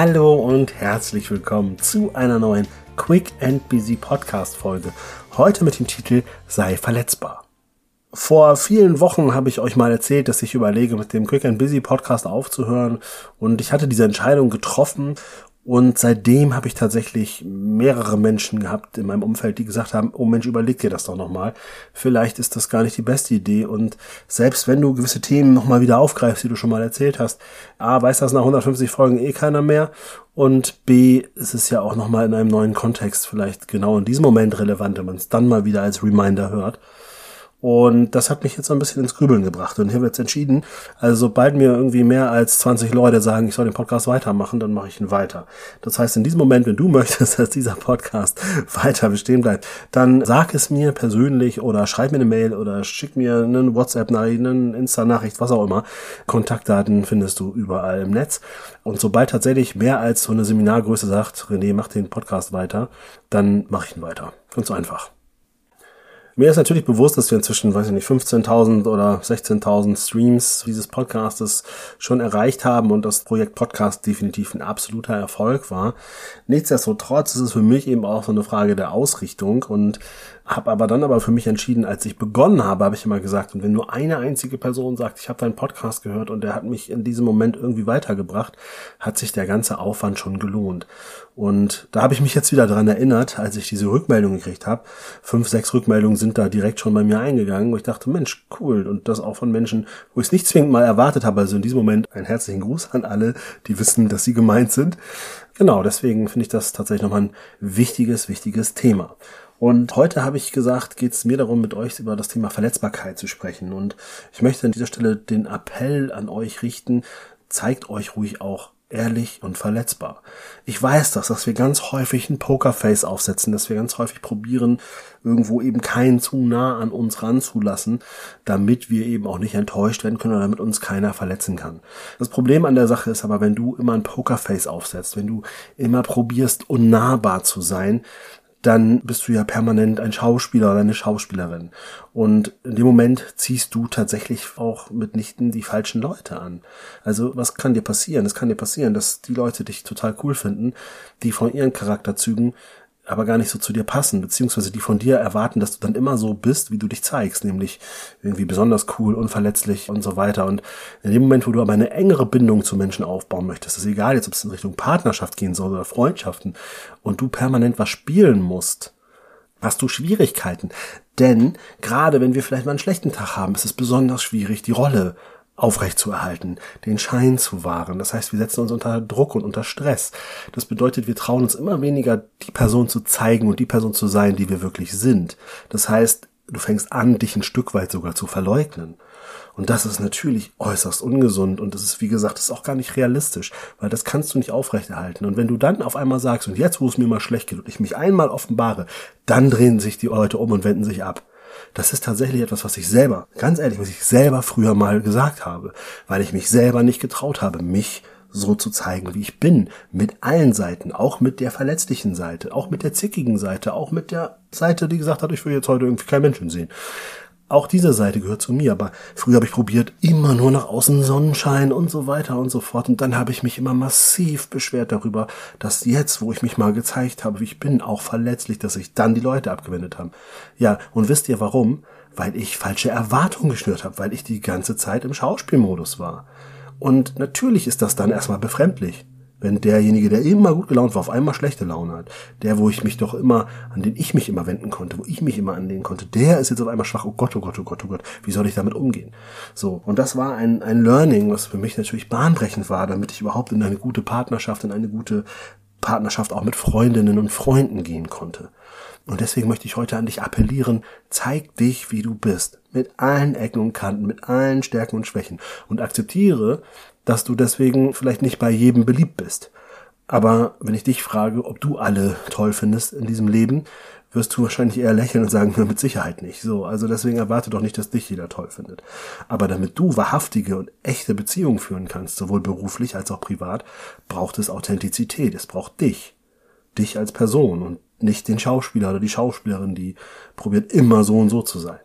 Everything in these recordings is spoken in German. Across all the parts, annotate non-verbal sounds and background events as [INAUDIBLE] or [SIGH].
Hallo und herzlich willkommen zu einer neuen Quick and Busy Podcast Folge. Heute mit dem Titel Sei verletzbar. Vor vielen Wochen habe ich euch mal erzählt, dass ich überlege, mit dem Quick and Busy Podcast aufzuhören und ich hatte diese Entscheidung getroffen und seitdem habe ich tatsächlich mehrere Menschen gehabt in meinem Umfeld, die gesagt haben, oh Mensch, überleg dir das doch nochmal. Vielleicht ist das gar nicht die beste Idee. Und selbst wenn du gewisse Themen nochmal wieder aufgreifst, die du schon mal erzählt hast, A, weiß das nach 150 Folgen eh keiner mehr. Und B, ist es ja auch nochmal in einem neuen Kontext vielleicht genau in diesem Moment relevant, wenn man es dann mal wieder als Reminder hört. Und das hat mich jetzt so ein bisschen ins Grübeln gebracht. Und ich habe jetzt entschieden, also sobald mir irgendwie mehr als 20 Leute sagen, ich soll den Podcast weitermachen, dann mache ich ihn weiter. Das heißt, in diesem Moment, wenn du [LAUGHS] möchtest, dass dieser Podcast [LAUGHS] weiter bestehen bleibt, dann sag es mir persönlich oder schreib mir eine Mail oder schick mir eine WhatsApp-Nachricht, eine Insta-Nachricht, was auch immer. Kontaktdaten findest du überall im Netz. Und sobald tatsächlich mehr als so eine Seminargröße sagt, René, mach den Podcast weiter, dann mache ich ihn weiter. Ganz einfach. Mir ist natürlich bewusst, dass wir inzwischen, weiß ich nicht, 15.000 oder 16.000 Streams dieses Podcastes schon erreicht haben und das Projekt Podcast definitiv ein absoluter Erfolg war. Nichtsdestotrotz ist es für mich eben auch so eine Frage der Ausrichtung und habe aber dann aber für mich entschieden, als ich begonnen habe, habe ich immer gesagt, und wenn nur eine einzige Person sagt, ich habe deinen Podcast gehört und der hat mich in diesem Moment irgendwie weitergebracht, hat sich der ganze Aufwand schon gelohnt. Und da habe ich mich jetzt wieder dran erinnert, als ich diese Rückmeldung gekriegt habe. Fünf, sechs Rückmeldungen sind da direkt schon bei mir eingegangen, wo ich dachte, Mensch, cool. Und das auch von Menschen, wo ich es nicht zwingend mal erwartet habe. Also in diesem Moment einen herzlichen Gruß an alle, die wissen, dass sie gemeint sind. Genau, deswegen finde ich das tatsächlich nochmal ein wichtiges, wichtiges Thema. Und heute habe ich gesagt, geht es mir darum, mit euch über das Thema Verletzbarkeit zu sprechen. Und ich möchte an dieser Stelle den Appell an euch richten, zeigt euch ruhig auch ehrlich und verletzbar. Ich weiß das, dass wir ganz häufig ein Pokerface aufsetzen, dass wir ganz häufig probieren, irgendwo eben keinen zu nah an uns ranzulassen, damit wir eben auch nicht enttäuscht werden können oder damit uns keiner verletzen kann. Das Problem an der Sache ist aber, wenn du immer ein Pokerface aufsetzt, wenn du immer probierst, unnahbar zu sein, dann bist du ja permanent ein Schauspieler oder eine Schauspielerin. Und in dem Moment ziehst du tatsächlich auch mitnichten die falschen Leute an. Also was kann dir passieren? Es kann dir passieren, dass die Leute dich total cool finden, die von ihren Charakterzügen aber gar nicht so zu dir passen, beziehungsweise die von dir erwarten, dass du dann immer so bist, wie du dich zeigst, nämlich irgendwie besonders cool, unverletzlich und so weiter. Und in dem Moment, wo du aber eine engere Bindung zu Menschen aufbauen möchtest, ist egal jetzt, ob es in Richtung Partnerschaft gehen soll oder Freundschaften, und du permanent was spielen musst, hast du Schwierigkeiten. Denn gerade wenn wir vielleicht mal einen schlechten Tag haben, ist es besonders schwierig, die Rolle aufrechtzuerhalten, den Schein zu wahren. Das heißt, wir setzen uns unter Druck und unter Stress. Das bedeutet, wir trauen uns immer weniger, die Person zu zeigen und die Person zu sein, die wir wirklich sind. Das heißt, du fängst an, dich ein Stück weit sogar zu verleugnen. Und das ist natürlich äußerst ungesund und das ist, wie gesagt, das ist auch gar nicht realistisch, weil das kannst du nicht aufrechterhalten. Und wenn du dann auf einmal sagst, und jetzt, wo es mir mal schlecht geht und ich mich einmal offenbare, dann drehen sich die Leute um und wenden sich ab. Das ist tatsächlich etwas, was ich selber, ganz ehrlich, was ich selber früher mal gesagt habe, weil ich mich selber nicht getraut habe, mich so zu zeigen, wie ich bin, mit allen Seiten, auch mit der verletzlichen Seite, auch mit der zickigen Seite, auch mit der Seite, die gesagt hat, ich will jetzt heute irgendwie keinen Menschen sehen. Auch diese Seite gehört zu mir, aber früher habe ich probiert, immer nur nach außen Sonnenschein und so weiter und so fort. Und dann habe ich mich immer massiv beschwert darüber, dass jetzt, wo ich mich mal gezeigt habe, wie ich bin, auch verletzlich, dass sich dann die Leute abgewendet haben. Ja, und wisst ihr warum? Weil ich falsche Erwartungen geschnürt habe, weil ich die ganze Zeit im Schauspielmodus war. Und natürlich ist das dann erstmal befremdlich. Wenn derjenige, der immer gut gelaunt war, auf einmal schlechte Laune hat, der, wo ich mich doch immer, an den ich mich immer wenden konnte, wo ich mich immer anlehnen konnte, der ist jetzt auf einmal schwach. Oh Gott, oh Gott, oh Gott, oh Gott, wie soll ich damit umgehen? So. Und das war ein, ein Learning, was für mich natürlich bahnbrechend war, damit ich überhaupt in eine gute Partnerschaft, in eine gute Partnerschaft auch mit Freundinnen und Freunden gehen konnte. Und deswegen möchte ich heute an dich appellieren, zeig dich, wie du bist. Mit allen Ecken und Kanten, mit allen Stärken und Schwächen. Und akzeptiere, dass du deswegen vielleicht nicht bei jedem beliebt bist. Aber wenn ich dich frage, ob du alle toll findest in diesem Leben, wirst du wahrscheinlich eher lächeln und sagen, mit Sicherheit nicht. So, also deswegen erwarte doch nicht, dass dich jeder toll findet. Aber damit du wahrhaftige und echte Beziehungen führen kannst, sowohl beruflich als auch privat, braucht es Authentizität. Es braucht dich. Dich als Person und nicht den Schauspieler oder die Schauspielerin, die probiert immer so und so zu sein.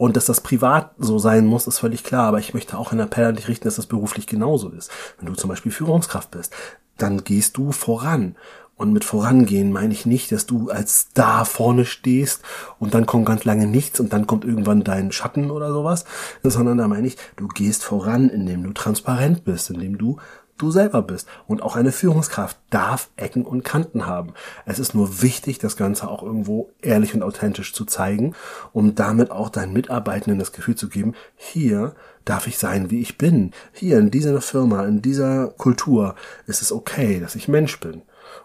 Und dass das privat so sein muss, ist völlig klar. Aber ich möchte auch einen Appell an dich richten, dass das beruflich genauso ist. Wenn du zum Beispiel Führungskraft bist, dann gehst du voran. Und mit vorangehen meine ich nicht, dass du als Star vorne stehst und dann kommt ganz lange nichts und dann kommt irgendwann dein Schatten oder sowas, sondern da meine ich, du gehst voran, indem du transparent bist, indem du du selber bist. Und auch eine Führungskraft darf Ecken und Kanten haben. Es ist nur wichtig, das Ganze auch irgendwo ehrlich und authentisch zu zeigen, um damit auch deinen Mitarbeitenden das Gefühl zu geben, hier darf ich sein, wie ich bin. Hier in dieser Firma, in dieser Kultur ist es okay, dass ich Mensch bin.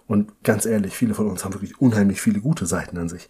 Und ganz ehrlich, viele von uns haben wirklich unheimlich viele gute Seiten an sich.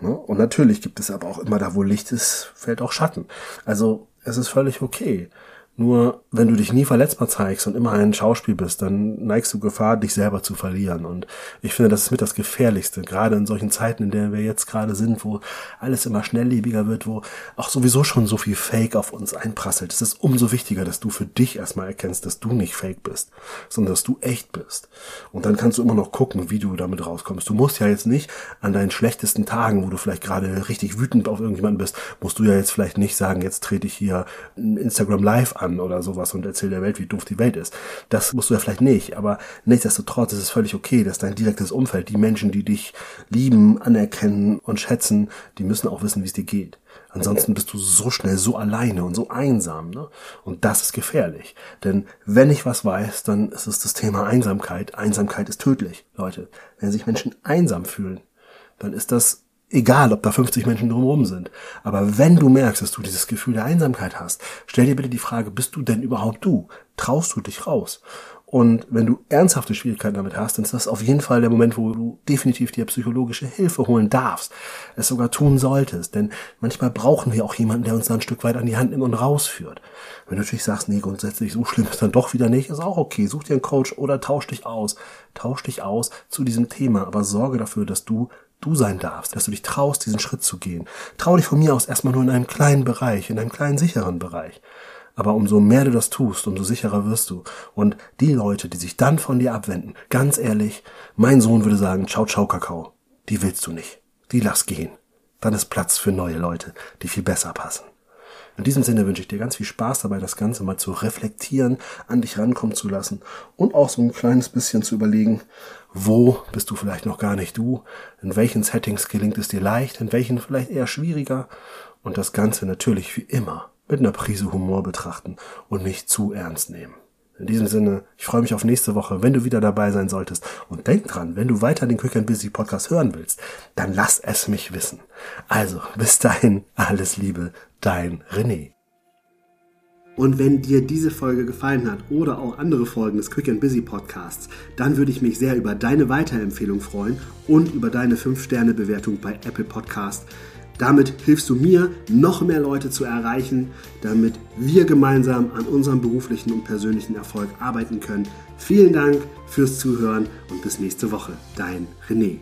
Ne? Und natürlich gibt es aber auch immer da, wo Licht ist, fällt auch Schatten. Also es ist völlig okay. Nur wenn du dich nie verletzbar zeigst und immer ein Schauspiel bist, dann neigst du Gefahr, dich selber zu verlieren. Und ich finde, das ist mit das Gefährlichste, gerade in solchen Zeiten, in denen wir jetzt gerade sind, wo alles immer schnelllebiger wird, wo auch sowieso schon so viel Fake auf uns einprasselt. Es ist umso wichtiger, dass du für dich erstmal erkennst, dass du nicht fake bist, sondern dass du echt bist. Und dann kannst du immer noch gucken, wie du damit rauskommst. Du musst ja jetzt nicht an deinen schlechtesten Tagen, wo du vielleicht gerade richtig wütend auf irgendjemanden bist, musst du ja jetzt vielleicht nicht sagen, jetzt trete ich hier Instagram Live an an oder sowas und erzähl der Welt, wie doof die Welt ist. Das musst du ja vielleicht nicht, aber nichtsdestotrotz ist es völlig okay, dass dein direktes Umfeld, die Menschen, die dich lieben, anerkennen und schätzen, die müssen auch wissen, wie es dir geht. Ansonsten bist du so schnell so alleine und so einsam. Ne? Und das ist gefährlich. Denn wenn ich was weiß, dann ist es das Thema Einsamkeit. Einsamkeit ist tödlich, Leute. Wenn sich Menschen einsam fühlen, dann ist das egal, ob da 50 Menschen drumherum sind. Aber wenn du merkst, dass du dieses Gefühl der Einsamkeit hast, stell dir bitte die Frage, bist du denn überhaupt du? Traust du dich raus? Und wenn du ernsthafte Schwierigkeiten damit hast, dann ist das auf jeden Fall der Moment, wo du definitiv dir psychologische Hilfe holen darfst, es sogar tun solltest. Denn manchmal brauchen wir auch jemanden, der uns da ein Stück weit an die Hand nimmt und rausführt. Wenn du natürlich sagst, nee, grundsätzlich so schlimm ist dann doch wieder nicht, ist auch okay. Such dir einen Coach oder tausch dich aus. Tausch dich aus zu diesem Thema, aber sorge dafür, dass du du sein darfst, dass du dich traust, diesen Schritt zu gehen. Trau dich von mir aus erstmal nur in einem kleinen Bereich, in einem kleinen sicheren Bereich. Aber umso mehr du das tust, umso sicherer wirst du. Und die Leute, die sich dann von dir abwenden, ganz ehrlich, mein Sohn würde sagen, ciao, ciao, Kakao. Die willst du nicht. Die lass gehen. Dann ist Platz für neue Leute, die viel besser passen. In diesem Sinne wünsche ich dir ganz viel Spaß dabei, das Ganze mal zu reflektieren, an dich rankommen zu lassen und auch so ein kleines bisschen zu überlegen, wo bist du vielleicht noch gar nicht du, in welchen Settings gelingt es dir leicht, in welchen vielleicht eher schwieriger und das Ganze natürlich wie immer mit einer Prise Humor betrachten und nicht zu ernst nehmen. In diesem Sinne, ich freue mich auf nächste Woche, wenn du wieder dabei sein solltest. Und denk dran, wenn du weiter den Quick and Busy Podcast hören willst, dann lass es mich wissen. Also, bis dahin, alles Liebe, dein René. Und wenn dir diese Folge gefallen hat oder auch andere Folgen des Quick and Busy Podcasts, dann würde ich mich sehr über deine Weiterempfehlung freuen und über deine 5-Sterne-Bewertung bei Apple Podcast. Damit hilfst du mir, noch mehr Leute zu erreichen, damit wir gemeinsam an unserem beruflichen und persönlichen Erfolg arbeiten können. Vielen Dank fürs Zuhören und bis nächste Woche. Dein René.